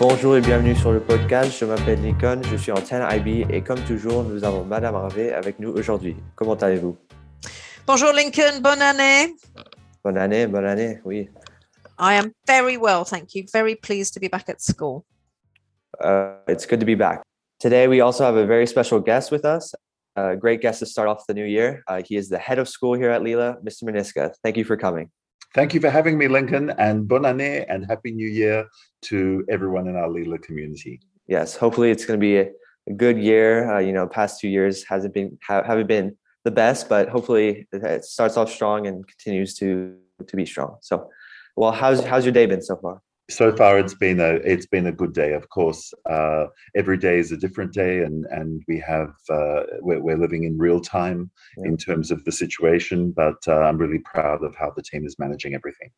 Bonjour et bienvenue sur le podcast. Je m'appelle Lincoln, je suis en 10IB et comme toujours, nous avons Madame Harvey avec nous aujourd'hui. Comment allez-vous? Bonjour Lincoln, bonne année. Bonne année, bonne année, oui. I am very well, thank you. Very pleased to be back at school. Uh, it's good to be back. Today, we also have a very special guest with us, a great guest to start off the new year. Uh, he is the head of school here at Lila, Mr. Meniska. Thank you for coming. Thank you for having me, Lincoln, and bonne année and happy new year to everyone in our Lila community. Yes, hopefully it's going to be a, a good year. Uh, you know, past two years hasn't been ha- haven't been the best, but hopefully it starts off strong and continues to to be strong. So, well, how's how's your day been so far? So far it's been a it's been a good day. Of course uh, every day is a different day and and we have uh, we're, we're living in real time yeah. in terms of the situation but uh, i'm really proud of how the team is managing everything.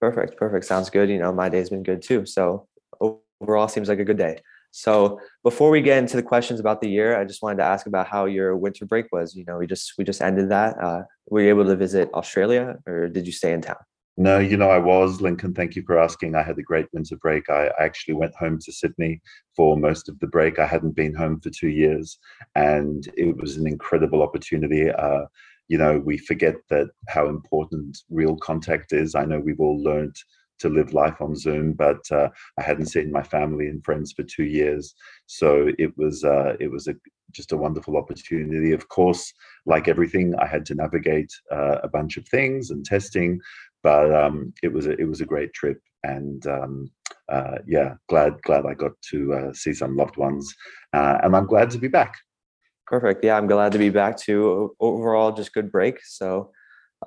Perfect perfect. Sounds good. You know my day's been good too. So overall seems like a good day. So before we get into the questions about the year i just wanted to ask about how your winter break was. You know we just we just ended that. Uh, were you able to visit australia or did you stay in town no, you know, I was, Lincoln. Thank you for asking. I had a great winter break. I actually went home to Sydney for most of the break. I hadn't been home for two years, and it was an incredible opportunity. Uh, you know, we forget that how important real contact is. I know we've all learned to live life on Zoom, but uh, I hadn't seen my family and friends for two years, so it was uh, it was a, just a wonderful opportunity. Of course, like everything, I had to navigate uh, a bunch of things and testing, but um, it was a, it was a great trip, and um, uh, yeah, glad glad I got to uh, see some loved ones, uh, and I'm glad to be back. Perfect. Yeah, I'm glad to be back too. Overall, just good break. So,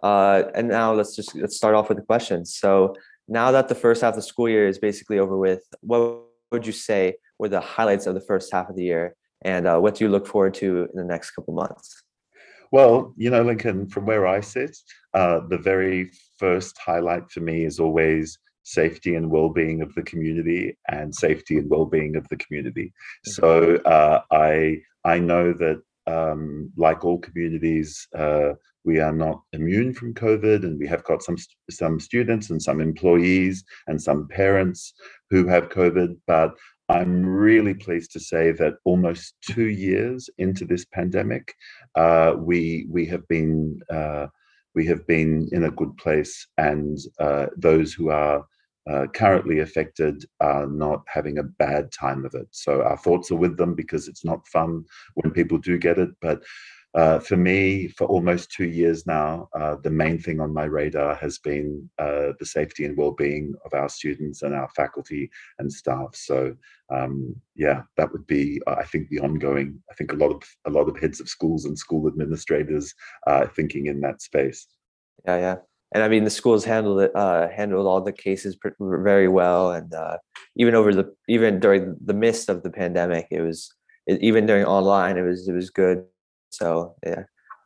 uh, and now let's just let's start off with the questions. So now that the first half of the school year is basically over with, what would you say were the highlights of the first half of the year, and uh, what do you look forward to in the next couple months? Well, you know, Lincoln, from where I sit, uh, the very first highlight for me is always safety and well-being of the community and safety and well-being of the community. Mm-hmm. So uh, I I know that um, like all communities, uh, we are not immune from COVID, and we have got some some students and some employees and some parents who have COVID. But I'm really pleased to say that almost two years into this pandemic, uh, we we have been uh, we have been in a good place, and uh, those who are uh, currently affected are not having a bad time of it. So our thoughts are with them because it's not fun when people do get it, but uh, for me, for almost two years now, uh, the main thing on my radar has been uh, the safety and well-being of our students and our faculty and staff. So, um, yeah, that would be, I think, the ongoing. I think a lot of a lot of heads of schools and school administrators are thinking in that space. Yeah, yeah, and I mean the schools handled it, uh, handled all the cases very well, and uh, even over the even during the midst of the pandemic, it was even during online, it was it was good so yeah,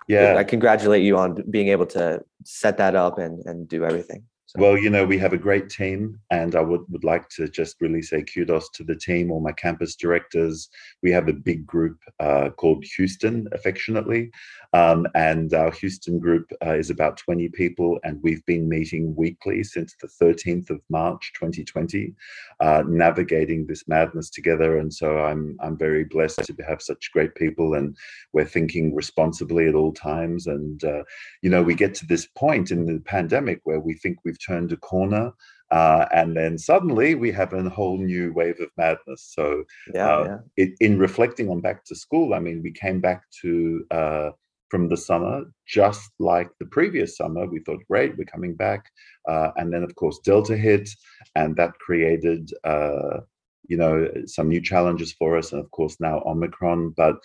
yeah, I congratulate you on being able to set that up and and do everything. So. Well, you know, we have a great team, and I would, would like to just really say kudos to the team, all my campus directors. We have a big group uh, called Houston, affectionately. Um, and our Houston group uh, is about 20 people, and we've been meeting weekly since the 13th of March 2020, uh, navigating this madness together. And so I'm, I'm very blessed to have such great people, and we're thinking responsibly at all times. And, uh, you know, we get to this point in the pandemic where we think we've turned a corner. Uh, and then suddenly we have a whole new wave of madness. So, yeah, uh, yeah. It, in reflecting on back to school, I mean, we came back to uh, from the summer just like the previous summer. We thought, great, we're coming back, uh, and then of course Delta hit, and that created, uh, you know, some new challenges for us, and of course now Omicron. But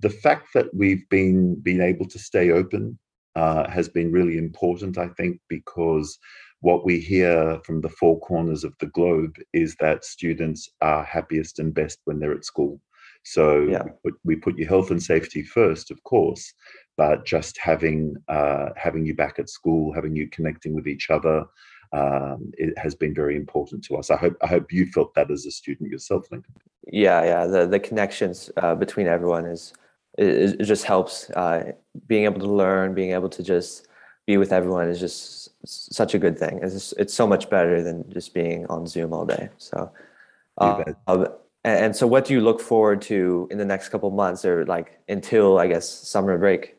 the fact that we've been been able to stay open uh, has been really important, I think, because what we hear from the four corners of the globe is that students are happiest and best when they're at school. So yeah. we, put, we, put, your health and safety first, of course, but just having uh, having you back at school, having you connecting with each other, um, it has been very important to us. I hope I hope you felt that as a student yourself, Lincoln. Yeah, yeah. The the connections uh, between everyone is it, it just helps. Uh, being able to learn, being able to just be with everyone is just such a good thing. It's just, it's so much better than just being on Zoom all day. So, Uh, um, and, so, what do you look forward to in the next couple months, or like until I guess summer break?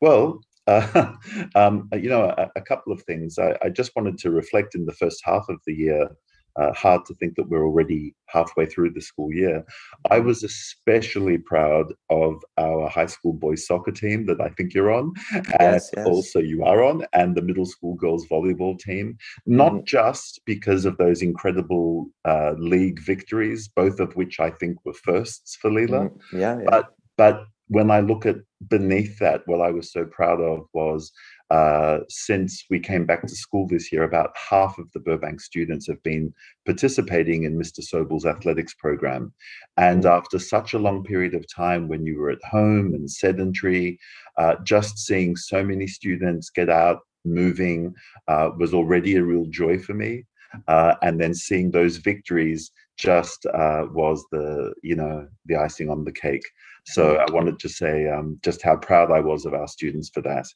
Well, uh, um, you know, a, a, couple of things. I, I, just wanted to reflect in the first half of the year uh, hard to think that we're already halfway through the school year. I was especially proud of our high school boys soccer team that I think you're on, and yes, yes. also you are on, and the middle school girls volleyball team. Not mm. just because of those incredible uh, league victories, both of which I think were firsts for Lila. Mm. Yeah, yeah, but but when I look at beneath that, what I was so proud of was uh, since we came back to school this year, about half of the Burbank students have been participating in Mr. Sobel's athletics program. And mm. after such a long period of time when you were at home and sedentary, uh, just seeing so many students get out, moving, uh, was already a real joy for me. Uh, and then seeing those victories just uh, was the you know the icing on the cake. So mm. I wanted to say um, just how proud I was of our students for that.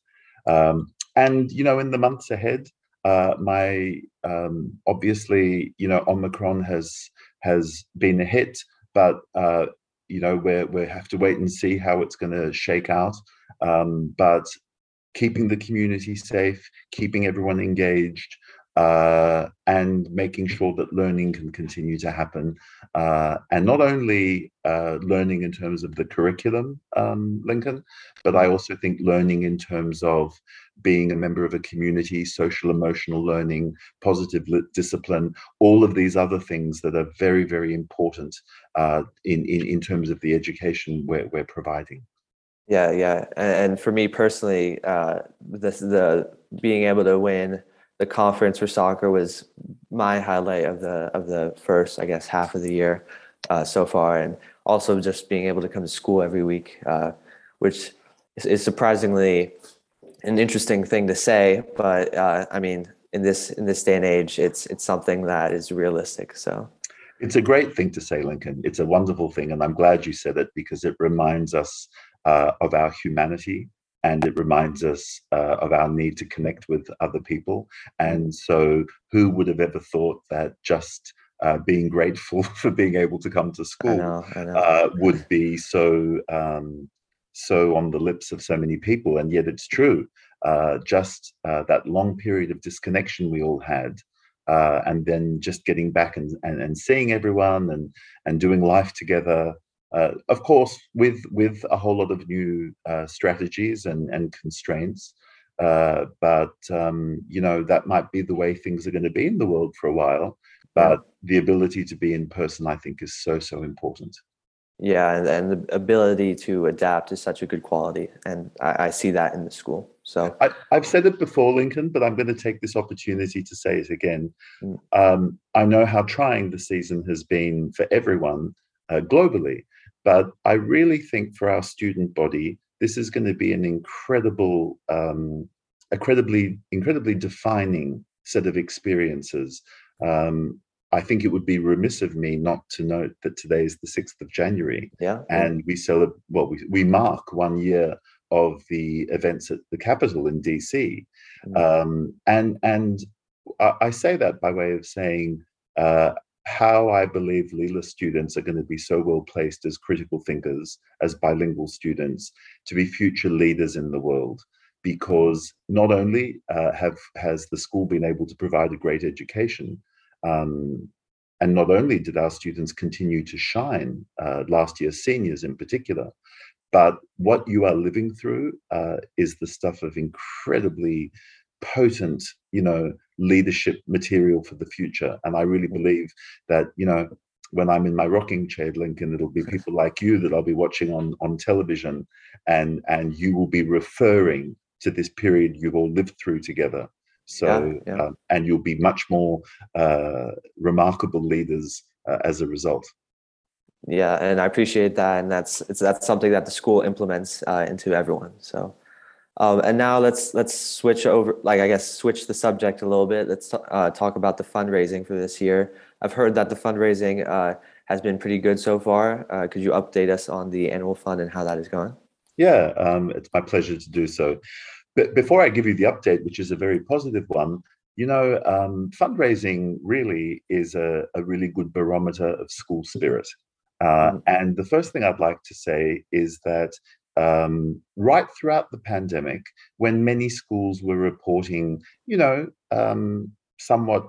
Um, and you know, in the months ahead, uh, my um, obviously, you know, Omicron has has been a hit, but uh, you know, we we have to wait and see how it's going to shake out. Um, but keeping the community safe, keeping everyone engaged, uh, and making sure that learning can continue to happen. Uh, and not only uh, learning in terms of the curriculum, um, Lincoln, but I also think learning in terms of being a member of a community, social emotional learning, positive discipline, all of these other things that are very, very important uh, in, in, in terms of the education we're, we're providing. Yeah, yeah. And, and for me personally, uh, this, the being able to win the conference for soccer was my highlight of the of the first, I guess, half of the year uh, so far, and also just being able to come to school every week, uh, which is, is, surprisingly an interesting thing to say, but uh, I mean, in this in this day and age, it's it's something that is realistic. So. It's a great thing to say, Lincoln. It's a wonderful thing, and I'm glad you said it because it reminds us uh, of our humanity and it reminds us uh, of our need to connect with other people. And so, who would have ever thought that just uh, being grateful for being able to come to school I know, I know. Uh, would be so um, so on the lips of so many people? And yet, it's true. Uh, just uh, that long period of disconnection we all had. Uh, and then just getting back and, and, and seeing everyone and, and doing life together uh, of course, with with a whole lot of new uh, strategies and and constraints. Uh, but um, you know that might be the way things are going to be in the world for a while. But the ability to be in person, I think, is so so important. Yeah, and, and the ability to adapt is such a good quality, and I, I see that in the school. So I, have said it before, Lincoln, but I'm going to take this opportunity to say it again. Mm. Um, I know how trying the season has been for everyone uh, globally, but I really think for our student body, this is going to be an incredible, um, incredibly, incredibly defining set of experiences. Um, I think it would be remiss of me not to note that today is the 6th of January. Yeah. And we celebrate, well, we, we mark one year of the events at the Capitol in DC. Mm-hmm. Um, and and I, I, say that by way of saying uh, how I believe Lila students are going to be so well placed as critical thinkers, as bilingual students, to be future leaders in the world. Because not only uh, have has the school been able to provide a great education, um, and not only did our students continue to shine, uh, last year's seniors in particular, but what you are living through uh, is the stuff of incredibly potent, you know, leadership material for the future. And I really mm. believe that, you know, when I'm in my rocking chair, Lincoln, it'll be people like you that I'll be watching on on television, and and you will be referring to this period you've all lived through together. So, yeah, yeah. Uh, and you'll be much more uh, remarkable leaders uh, as a result. Yeah, and I appreciate that, and that's it's that's something that the school implements uh, into everyone. So. Um, and now let's let's switch over, like I guess, switch the subject a little bit. Let's uh, talk about the fundraising for this year. I've heard that the fundraising uh, has been pretty good so far. Uh, could you update us on the annual fund and how that is going? Yeah, um, it's my pleasure to do so. But before I give you the update, which is a very positive one, you know, um, fundraising really is a, a, really good barometer of school spirit. Uh, mm. and the first thing I'd like to say is that um, right throughout the pandemic, when many schools were reporting, you know, um, somewhat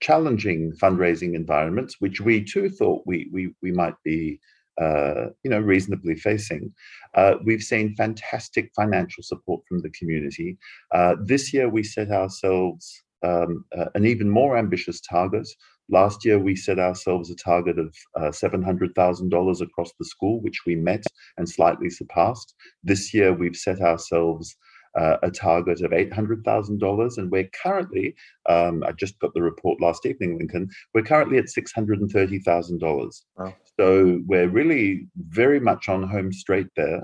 challenging fundraising environments, which we too thought we we we might be uh, you know, reasonably facing. Uh, we've seen fantastic financial support from the community. Uh, this year, we set ourselves um, an even more ambitious target. Last year, we set ourselves a target of uh, $700,000 across the school, which we met and slightly surpassed. This year, we've set ourselves uh, a target of $800,000. And we're currently, um, I just got the report last evening, Lincoln, we're currently at $630,000. Wow. So we're really very much on home straight there.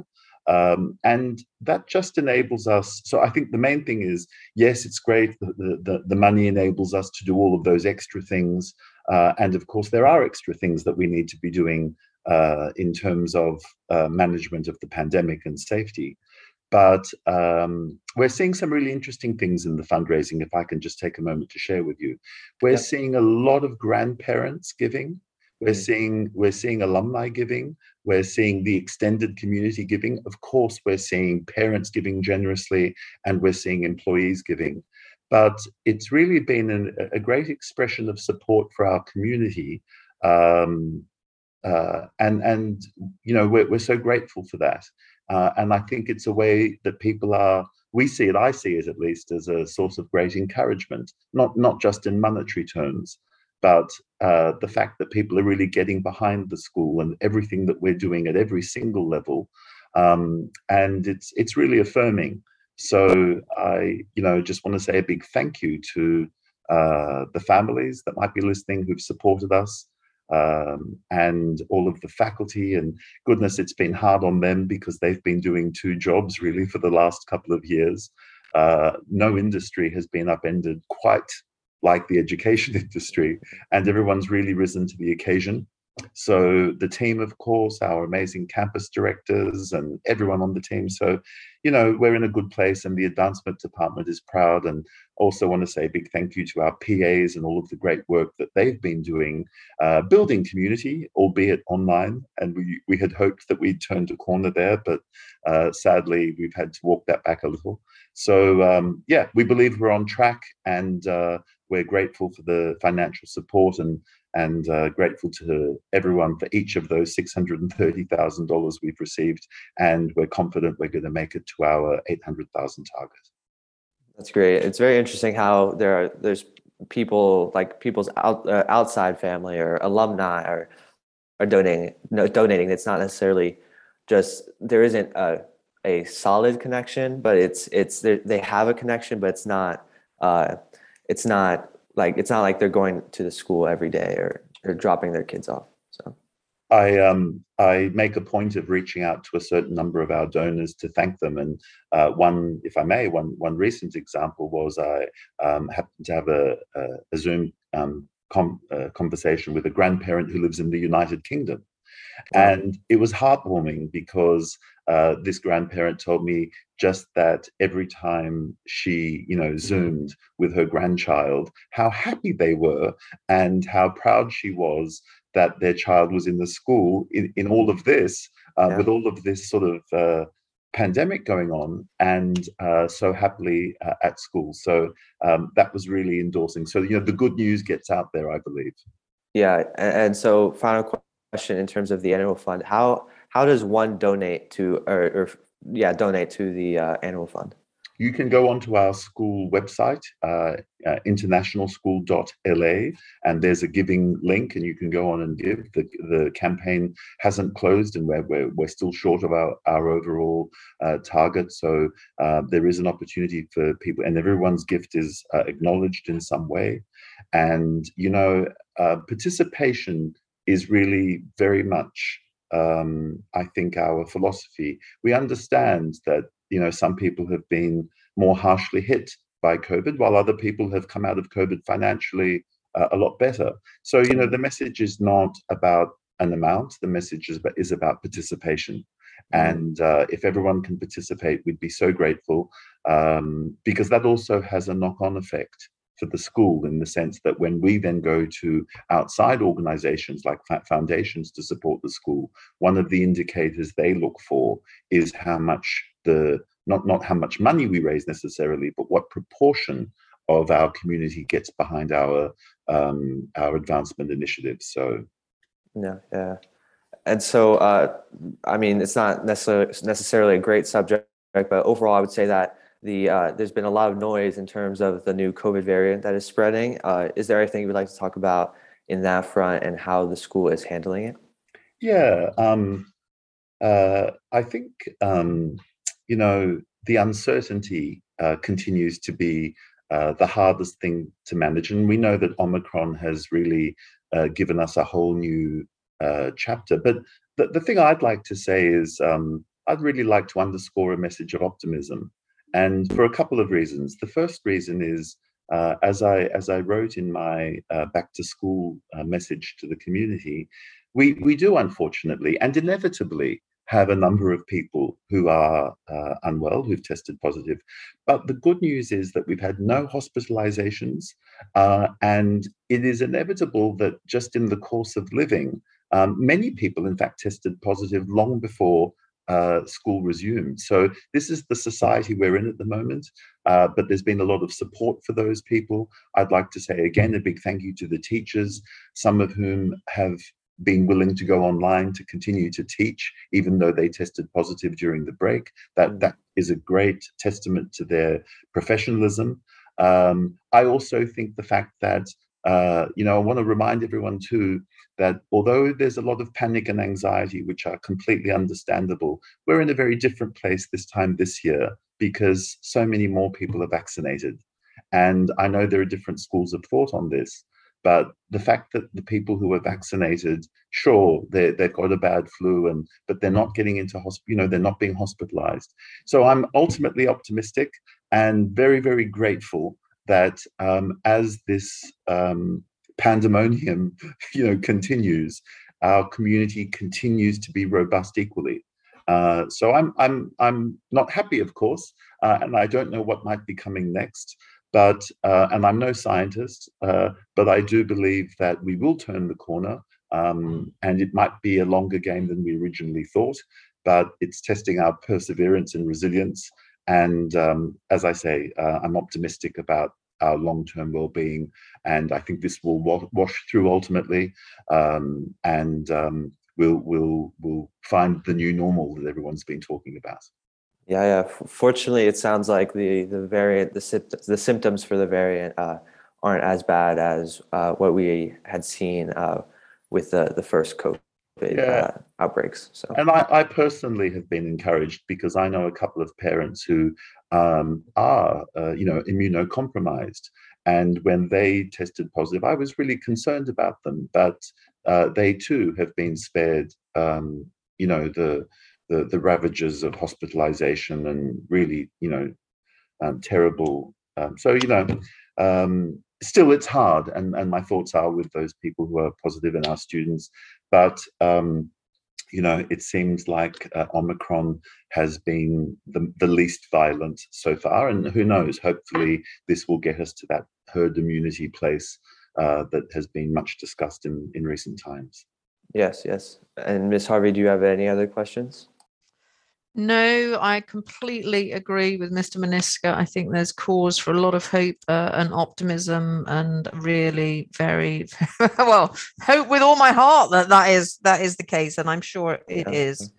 Um, and that just enables us. So I think the main thing is yes, it's great. The, the, the money enables us to do all of those extra things. Uh, and of course, there are extra things that we need to be doing uh, in terms of uh, management of the pandemic and safety. But um, we're seeing some really interesting things in the fundraising, if I can just take a moment to share with you. We're yep. seeing a lot of grandparents giving. We're mm. seeing we're seeing alumni giving. We're seeing the extended community giving. Of course, we're seeing parents giving generously, and we're seeing employees giving. But it's really been an, a great expression of support for our community, um, uh, and and you know we're, we're so grateful for that. Uh, and I think it's a way that people are, we see it, I see it at least, as a source of great encouragement, not, not just in monetary terms, but uh, the fact that people are really getting behind the school and everything that we're doing at every single level. Um, and it's, it's really affirming. So I, you know, just want to say a big thank you to uh, the families that might be listening who've supported us, um, and all of the faculty. And goodness, it's been hard on them because they've been doing two jobs really for the last couple of years. Uh, no industry has been upended quite like the education industry, and everyone's really risen to the occasion. So the team, of course, our amazing campus directors and everyone on the team. So, you know, we're in a good place and the advancement department is proud. And also want to say a big thank you to our PAs and all of the great work that they've been doing, uh, building community, albeit online. And we, we had hoped that we'd turned a corner there, but uh, sadly, we've had to walk that back a little. So um, yeah, we believe we're on track and uh, we're grateful for the financial support and and uh, grateful to everyone for each of those $630,000 we've received. And we're confident we're going to make it to our 800,000 target. That's great. It's very interesting how there are there's people like people's out, uh, outside family or alumni are are donating no, donating. It's not necessarily just there isn't a a solid connection, but it's it's they have a connection, but it's not uh, it's not like it's not like they're going to the school every day or they're dropping their kids off so. I um I make a point of reaching out to a certain number of our donors to thank them, and uh, one, if I may, one one recent example was I um, happened to have a, a, a Zoom um, com, uh, conversation with a grandparent who lives in the United Kingdom, and it was heartwarming because uh, this grandparent told me just that every time she, you know, zoomed with her grandchild, how happy they were and how proud she was that their child was in the school in, in all of this, uh, yeah. with all of this sort of uh, pandemic going on, and uh, so happily uh, at school. So um, that was really endorsing. So, you know, the good news gets out there, I believe. Yeah. And so, final question in terms of the annual fund. How how does one donate to or, or yeah donate to the uh, annual fund? You can go onto our school website uh, uh, internationalschool.la and there's a giving link and you can go on and give. The, the campaign hasn't closed and we're, we're, we're still short of our, our overall uh, target. So uh, there is an opportunity for people and everyone's gift is uh, acknowledged in some way. And you know uh, participation is really very much, um, I think, our philosophy. We understand that you know some people have been more harshly hit by COVID, while other people have come out of COVID financially uh, a lot better. So you know the message is not about an amount. The message is about, is about participation. And uh, if everyone can participate, we'd be so grateful um, because that also has a knock on effect for the school in the sense that when we then go to outside organizations like foundations to support the school, one of the indicators they look for is how much the not not how much money we raise necessarily, but what proportion of our community gets behind our um, our advancement initiatives. So, yeah, yeah, and so uh, I mean, it's not necessarily necessarily a great subject, but overall, I would say that the uh, there's been a lot of noise in terms of the new COVID variant that is spreading. Uh, is there anything you'd like to talk about in that front and how the school is handling it? Yeah, um, uh, I think um, you know the uncertainty uh, continues to be uh, the hardest thing to manage, and we know that Omicron has really uh, given us a whole new chapter. But the, the thing I'd like to say is um, I'd really like to underscore a message of optimism and for a couple of reasons. The first reason is, uh, as I as I wrote in my uh, back to school uh, message to the community, we we do unfortunately and inevitably have a number of people who are uh, unwell who've tested positive. But the good news is that we've had no hospitalizations, uh, and it is inevitable that just in the course of living, um, many people, in fact, tested positive long before uh, school resumed. So this is the society we're in at the moment. Uh, but there's been a lot of support for those people. I'd like to say again a big thank you to the teachers, some of whom have been willing to go online to continue to teach, even though they tested positive during the break. That mm. that is a great testament to their professionalism. Um, I also think the fact that uh, you know, I want to remind everyone too that although there's a lot of panic and anxiety, which are completely understandable, we're in a very different place this time this year because so many more people are vaccinated. And I know there are different schools of thought on this, but the fact that the people who are vaccinated, sure, they they've got a bad flu, and but they're not getting into hospital, you know, they're not being hospitalized. So I'm ultimately optimistic and very, very grateful that um, as this um, pandemonium, you know, continues, our community continues to be robust equally. Uh, so I'm I'm I'm not happy, of course, uh, and I don't know what might be coming next. But uh, and I'm no scientist, uh, but I do believe that we will turn the corner, um, and it might be a longer game than we originally thought. But it's testing our perseverance and resilience. And um, as I say, uh, I'm optimistic about our long-term well-being and i think this will wa- wash through ultimately um, and um, we'll we'll we'll find the new normal that everyone's been talking about. Yeah yeah. Fortunately it sounds like the the variant the, the symptoms for the variant uh, aren't as bad as uh, what we had seen uh, with the the first covid yeah. Uh, outbreaks so. And I, I personally have been encouraged because i know a couple of parents who um, are, uh, you know, immunocompromised. And when they tested positive, I was really concerned about them. But uh, they too have been spared, um, you know, the, the the ravages of hospitalization and really, you know, um, terrible. Um, so you know, um, still it's hard, and and my thoughts are with those people who are positive and our students. But um, you know, it seems like uh, Omicron has been the, the least violent so far. And who knows, hopefully, this will get us to that herd immunity place uh, that has been much discussed in, in recent times. Yes, yes. And Ms. Harvey, do you have any other questions? No, I completely agree with Mr. Moniska. I think there's cause for a lot of hope uh, and optimism, and really very well hope with all my heart that that is that is the case, and I'm sure it yeah. is.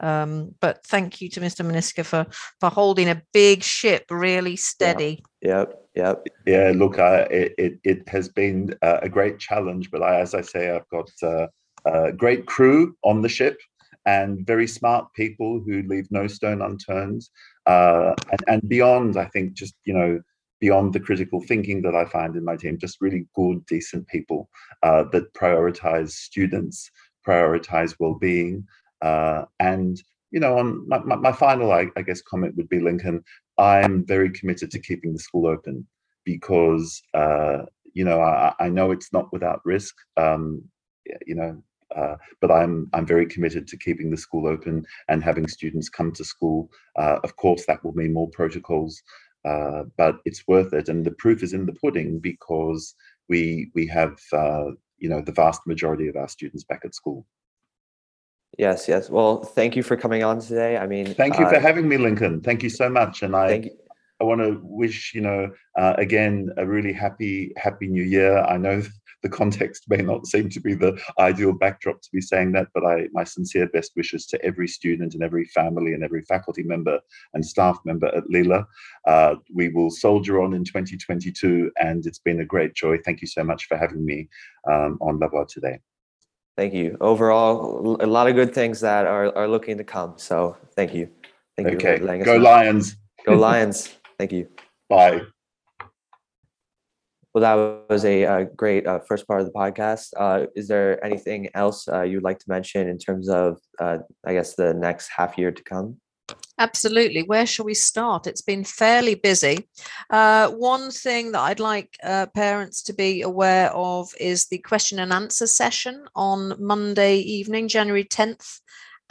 Um, but thank you to Mr. Moniska for for holding a big ship really steady. Yep, yep. Yeah, look, uh, it, it it has been uh, a great challenge, but I, as I say, I've got uh, a great crew on the ship and very smart people who leave no stone unturned. Uh, and, and beyond, I think, just, you know, beyond the critical thinking that I find in my team, just really good, decent people uh, that prioritize students, prioritize well-being, uh, and you know, on my, my, my final, I, I, guess, comment would be Lincoln. I'm very committed to keeping the school open because uh, you know I, I, know it's not without risk. Um, you know, uh, but I'm I'm very committed to keeping the school open and having students come to school. Uh, of course, that will mean more protocols, uh, but it's worth it. And the proof is in the pudding because we we have uh, you know the vast majority of our students back at school. Yes, yes. Well, thank you for coming on today. I mean, Thank you for uh, having me, Lincoln. Thank you so much. And I. I want to wish you know uh, again a really happy happy new year. I know the context may not seem to be the ideal backdrop to be saying that, but I my sincere best wishes to every student and every family and every faculty member and staff member at Lila. Uh, we will soldier on in 2022, and it's been a great joy. Thank you so much for having me um, on Lavoir today. Thank you. Overall, a lot of good things that are, are looking to come. So thank you. Thank you. Okay, go. Lions! Go Lions. Thank you. Bye. Well, that was a, uh great uh, first part of the podcast. Uh, is there anything else uh, you'd like to mention in terms of, uh, I guess, the next half year to come? Absolutely. Where shall we start? It's been fairly busy. Uh, one thing that I'd like uh, parents to be aware of is the question and answer session on Monday evening, January 10th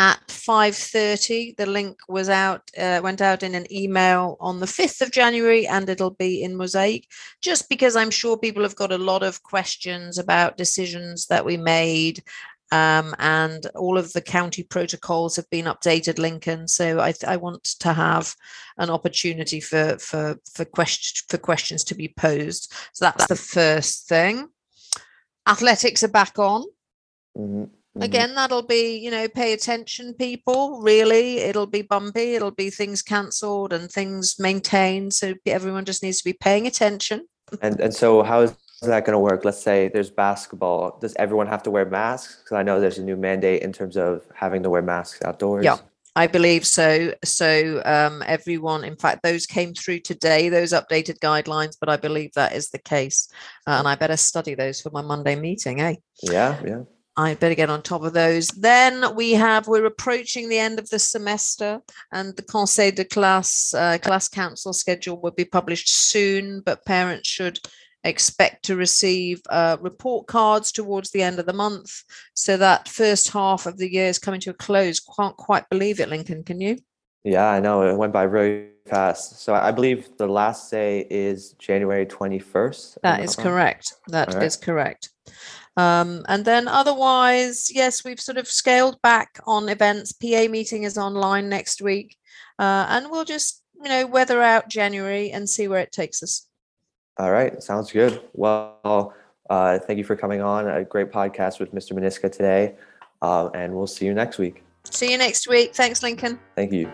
at 5.30. The link was out, uh, went out in an email on the 5th of January and it'll be in Mosaic, just because I'm sure people have got a lot of questions about decisions that we made um, and all of the county protocols have been updated, Lincoln. So I, I want to have an opportunity for for for question for questions to be posed. So that's the first thing. Athletics are back on Mhm, mhm. Again. That'll be you know pay attention, people. Really, it'll be bumpy. It'll be things cancelled and things maintained. So everyone just needs to be paying attention. And and so how is that going to work? Let's say there's basketball. Does everyone have to wear masks? Because I know there's a new mandate in terms of having to wear masks outdoors. Yeah. I believe so. So um, everyone, in fact, those came through today, those updated guidelines, but I believe that is the case. Uh, and I better study those for my Monday meeting, eh? Yeah, yeah. I better get on top of those. Then we have, we're approaching the end of the semester and the Conseil de classe, uh, class council schedule will be published soon, but parents should expect to receive uh, report cards towards the end of the month. So that first half of the year is coming to a close. Can't quite believe it, Lincoln, can you? Yeah, I know it went by very fast. So I believe the last day is January 21st. am That is correct. That is correct. Um, and then otherwise, yes, we've sort of scaled back on events. PA meeting is online next week. Uh, and we'll just, you know, weather out January and see where it takes us. All right, sounds good. Well, uh, thank you for coming on. A great podcast with Mr. Maniska today. Uh, and we'll see you next week. See you next week. Thanks, Lincoln. Thank you.